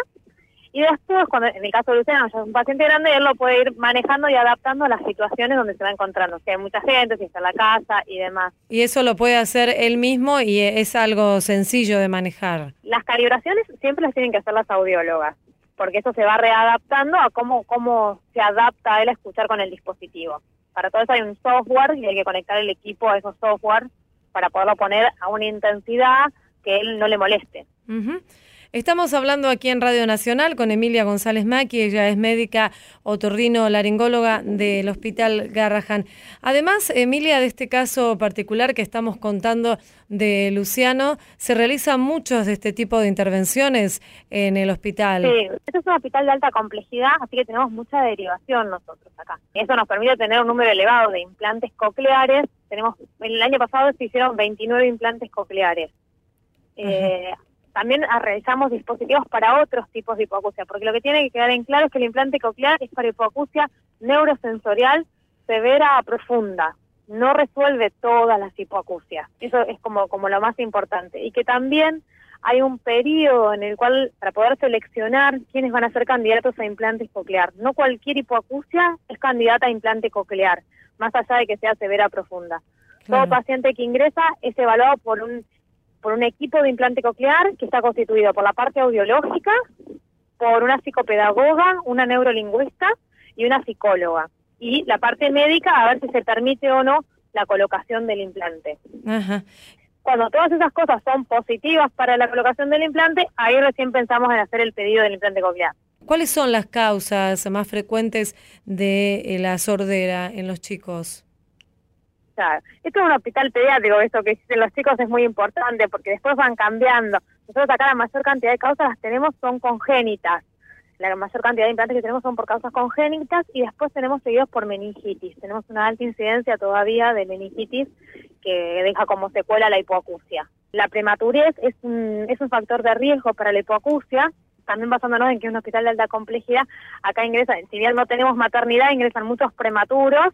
[SPEAKER 6] y después, cuando en el caso de Luciano, ya es un paciente grande, él lo puede ir manejando y adaptando a las situaciones donde se va encontrando, si hay mucha gente, si está en la casa y demás.
[SPEAKER 2] Y eso lo puede hacer él mismo y es algo sencillo de manejar.
[SPEAKER 6] Las calibraciones siempre las tienen que hacer las audiólogas, porque eso se va readaptando a cómo, cómo se adapta él a escuchar con el dispositivo. Para todo eso hay un software y hay que conectar el equipo a esos software para poderlo poner a una intensidad que él no le moleste.
[SPEAKER 2] Ujú. Estamos hablando aquí en Radio Nacional con Emilia González Maki, ella es médica otorrino laringóloga del Hospital Garrahan. Además, Emilia, de este caso particular que estamos contando de Luciano, se realizan muchos de este tipo de intervenciones en el hospital.
[SPEAKER 6] Sí, este es un hospital de alta complejidad, así que tenemos mucha derivación nosotros acá. Eso nos permite tener un número elevado de implantes cocleares. Tenemos, el año pasado se hicieron 29 implantes cocleares. Eh, también realizamos dispositivos para otros tipos de hipoacusia, porque lo que tiene que quedar en claro es que el implante coclear es para hipoacusia neurosensorial severa a profunda. No resuelve todas las hipoacusias. Eso es como, como lo más importante. Y que también hay un periodo en el cual, para poder seleccionar quiénes van a ser candidatos a implantes coclear, no cualquier hipoacusia es candidata a implante coclear, más allá de que sea severa profunda.
[SPEAKER 2] Claro.
[SPEAKER 6] Todo paciente que ingresa es evaluado por un por un equipo de implante coclear que está constituido por la parte audiológica, por una psicopedagoga, una neurolingüista y una psicóloga. Y la parte médica a ver si se permite o no la colocación del implante. Cuando todas esas cosas son positivas para la colocación del implante, ahí recién pensamos en hacer el pedido del implante coclear.
[SPEAKER 2] ¿Cuáles son las causas más frecuentes de la sordera en los chicos?
[SPEAKER 6] Esto es un hospital pediátrico, esto que dicen los chicos es muy importante porque después van cambiando. Nosotros acá la mayor cantidad de causas las tenemos son congénitas. La mayor cantidad de implantes que tenemos son por causas congénitas y después tenemos seguidos por meningitis. Tenemos una alta incidencia todavía de meningitis que deja como secuela la hipoacusia. La prematurez es un, es un factor de riesgo para la hipoacusia, también basándonos en que es un hospital de alta complejidad, acá ingresan, si bien no tenemos maternidad, ingresan muchos prematuros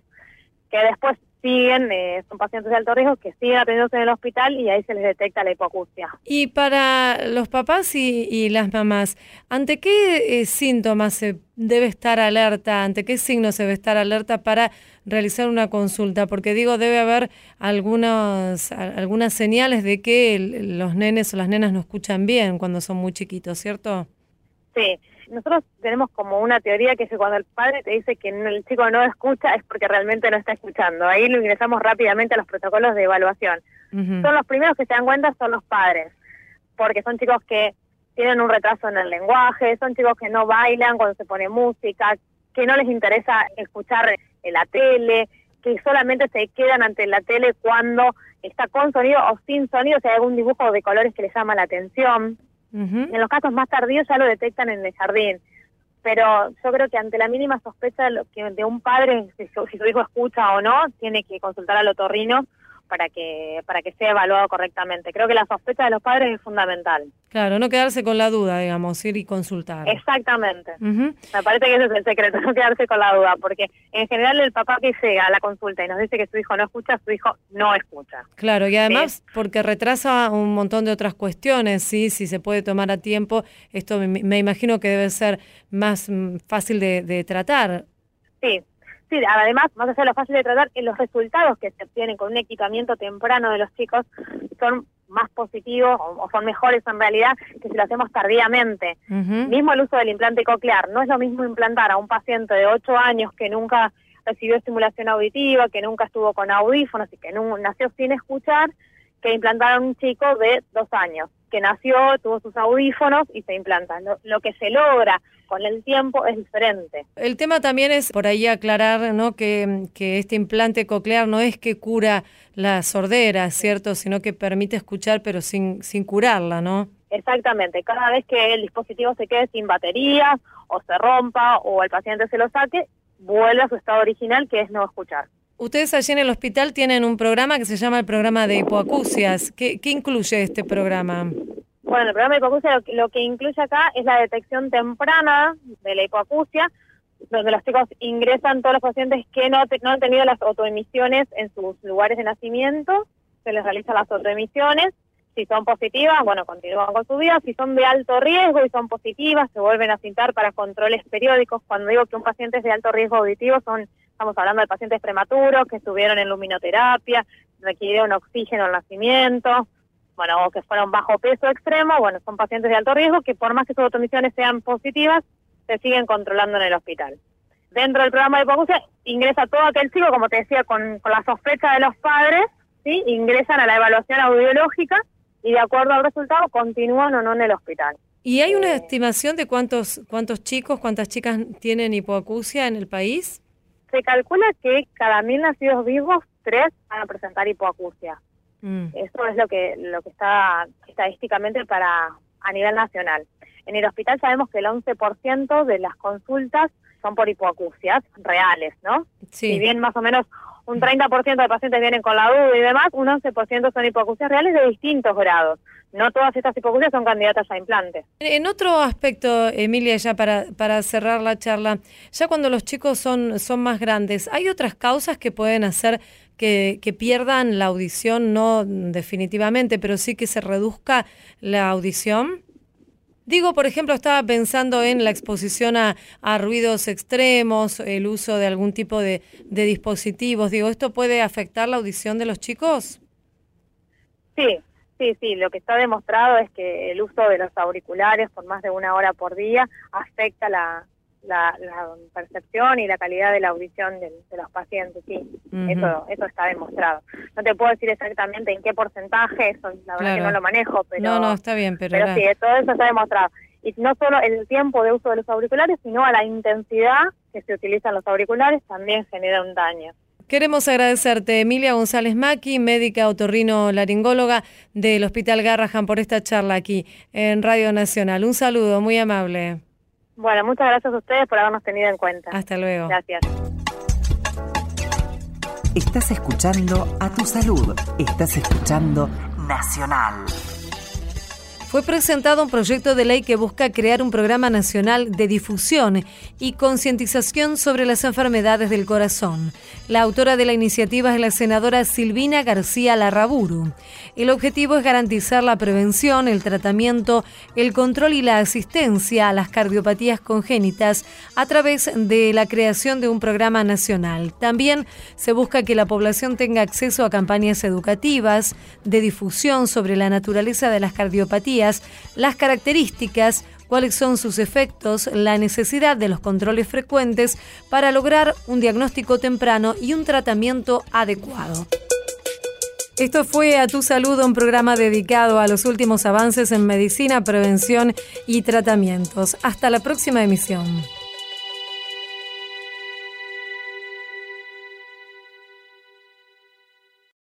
[SPEAKER 6] que después siguen, eh, son pacientes de alto riesgo que siguen atendiéndose en el hospital y ahí se les detecta la hipoacusia.
[SPEAKER 2] Y para los papás y, las mamás, ¿ante qué eh, síntomas se debe estar alerta, ante qué signos se debe estar alerta para realizar una consulta? Porque digo, debe haber algunos, algunas señales de que los nenes o las nenas no escuchan bien cuando son muy chiquitos, ¿cierto?
[SPEAKER 6] Sí, nosotros tenemos como una teoría que es que cuando el padre te dice que el chico no escucha es porque realmente no está escuchando. Ahí lo ingresamos rápidamente a los protocolos de evaluación. Son los primeros que se dan cuenta, son los padres, porque son chicos que tienen un retraso en el lenguaje, son chicos que no bailan cuando se pone música, que no les interesa escuchar en la tele, que solamente se quedan ante la tele cuando está con sonido o sin sonido, si hay algún dibujo de colores que les llama la atención. En los casos más tardíos ya lo detectan en el jardín. Pero yo creo que ante la mínima sospecha de un padre, si su, si su hijo escucha o no, tiene que consultar al otorrino para que para que sea evaluado correctamente. Creo que la sospecha de los padres es fundamental.
[SPEAKER 2] Claro, no quedarse con la duda, digamos, ir y consultar.
[SPEAKER 6] Exactamente. Me parece que ese es el secreto, no quedarse con la duda, porque en general el papá que llega a la consulta y nos dice que su hijo no escucha, su hijo no escucha.
[SPEAKER 2] Claro, y además porque retrasa un montón de otras cuestiones, sí, si se puede tomar a tiempo, esto me, imagino que debe ser más mm, fácil de, de tratar.
[SPEAKER 6] Sí, Sí, además, más allá de lo fácil de tratar, los resultados que se obtienen con un equipamiento temprano de los chicos son más positivos o, son mejores en realidad que si lo hacemos tardíamente. Mismo el uso del implante coclear. No es lo mismo implantar a un paciente de 8 años que nunca recibió estimulación auditiva, que nunca estuvo con audífonos y que nació sin escuchar, que implantar a un chico de 2 años, que nació, tuvo sus audífonos y se implanta. lo que se logra con el tiempo es diferente.
[SPEAKER 2] El tema también es por ahí aclarar ¿no? que, que este implante coclear no es que cura la sordera, ¿cierto? Sino que permite escuchar pero sin, sin curarla, ¿no?
[SPEAKER 6] Exactamente, cada vez que el dispositivo se quede sin batería o se rompa o el paciente se lo saque, vuelve a su estado original que es no escuchar.
[SPEAKER 2] Ustedes allí en el hospital tienen un programa que se llama el programa de hipoacusias. ¿Qué, qué incluye este programa?
[SPEAKER 6] Bueno, el programa de hipoacusia lo, que incluye acá es la detección temprana de la hipoacusia, donde los chicos ingresan todos los pacientes que no, no han tenido las autoemisiones en sus lugares de nacimiento, se les realizan las autoemisiones, si son positivas, bueno, continúan con su vida, si son de alto riesgo y son positivas, se vuelven a cintar para controles periódicos. Cuando digo que un paciente es de alto riesgo auditivo, son, estamos hablando de pacientes prematuros que estuvieron en luminoterapia, requirieron oxígeno al nacimiento, bueno, o que fueron bajo peso extremo, bueno, son pacientes de alto riesgo que por más que sus automisiones sean positivas, se siguen controlando en el hospital. Dentro del programa de hipoacusia ingresa todo aquel chico, como te decía, con, la sospecha de los padres, ¿sí? ingresan a la evaluación audiológica y de acuerdo al resultado continúan o no en el hospital.
[SPEAKER 2] ¿Y hay una eh, estimación de cuántos, cuántos chicos, cuántas chicas tienen hipoacusia en el país?
[SPEAKER 6] Se calcula que cada mil nacidos vivos, tres van a presentar hipoacusia. Mm. Eso es lo que, lo que está estadísticamente para a nivel nacional. En el hospital sabemos que el 11% de las consultas son por hipoacusias reales, ¿no? Sí. Si bien más o menos un 30% de pacientes vienen con la duda y demás, un 11% son hipoacusias reales de distintos grados. No todas estas hipoacusias son candidatas a implantes.
[SPEAKER 2] En otro aspecto, Emilia, ya para, para cerrar la charla, ya cuando los chicos son, son más grandes, ¿hay otras causas que pueden hacer que, que, pierdan la audición? No definitivamente, pero sí que se reduzca la audición. Digo, por ejemplo, estaba pensando en la exposición a, ruidos extremos, el uso de algún tipo de, dispositivos. Digo, ¿esto puede afectar la audición de los chicos?
[SPEAKER 6] Sí, Sí, sí, lo que está demostrado es que el uso de los auriculares por más de una hora por día afecta la, la, percepción y la calidad de la audición de, los pacientes, sí, eso, eso está demostrado. No te puedo decir exactamente en qué porcentaje, eso la verdad que no lo manejo, pero...
[SPEAKER 2] No, no, está bien, pero...
[SPEAKER 6] Pero sí, todo eso está demostrado. Y no solo el tiempo de uso de los auriculares, sino a la intensidad que se utilizan los auriculares también genera un daño.
[SPEAKER 2] Queremos agradecerte, Emilia González Maki, médica otorrino laringóloga del Hospital Garrahan, por esta charla aquí en Radio Nacional. Un saludo muy amable.
[SPEAKER 6] Bueno, muchas gracias a ustedes por habernos tenido en cuenta.
[SPEAKER 2] Hasta luego.
[SPEAKER 6] Gracias.
[SPEAKER 1] Estás escuchando a tu salud. Estás escuchando Nacional
[SPEAKER 2] fue presentado un proyecto de ley que busca crear un programa nacional de difusión y concientización sobre las enfermedades del corazón. La autora de la iniciativa es la senadora Silvina García Larraburu. El objetivo es garantizar la prevención, el tratamiento, el control y la asistencia a las cardiopatías congénitas a través de la creación de un programa nacional. También se busca que la población tenga acceso a campañas educativas de difusión sobre la naturaleza de las cardiopatías las características, cuáles son sus efectos, la necesidad de los controles frecuentes para lograr un diagnóstico temprano y un tratamiento adecuado. Esto fue A Tu Salud, un programa dedicado a los últimos avances en medicina, prevención y tratamientos. Hasta la próxima emisión.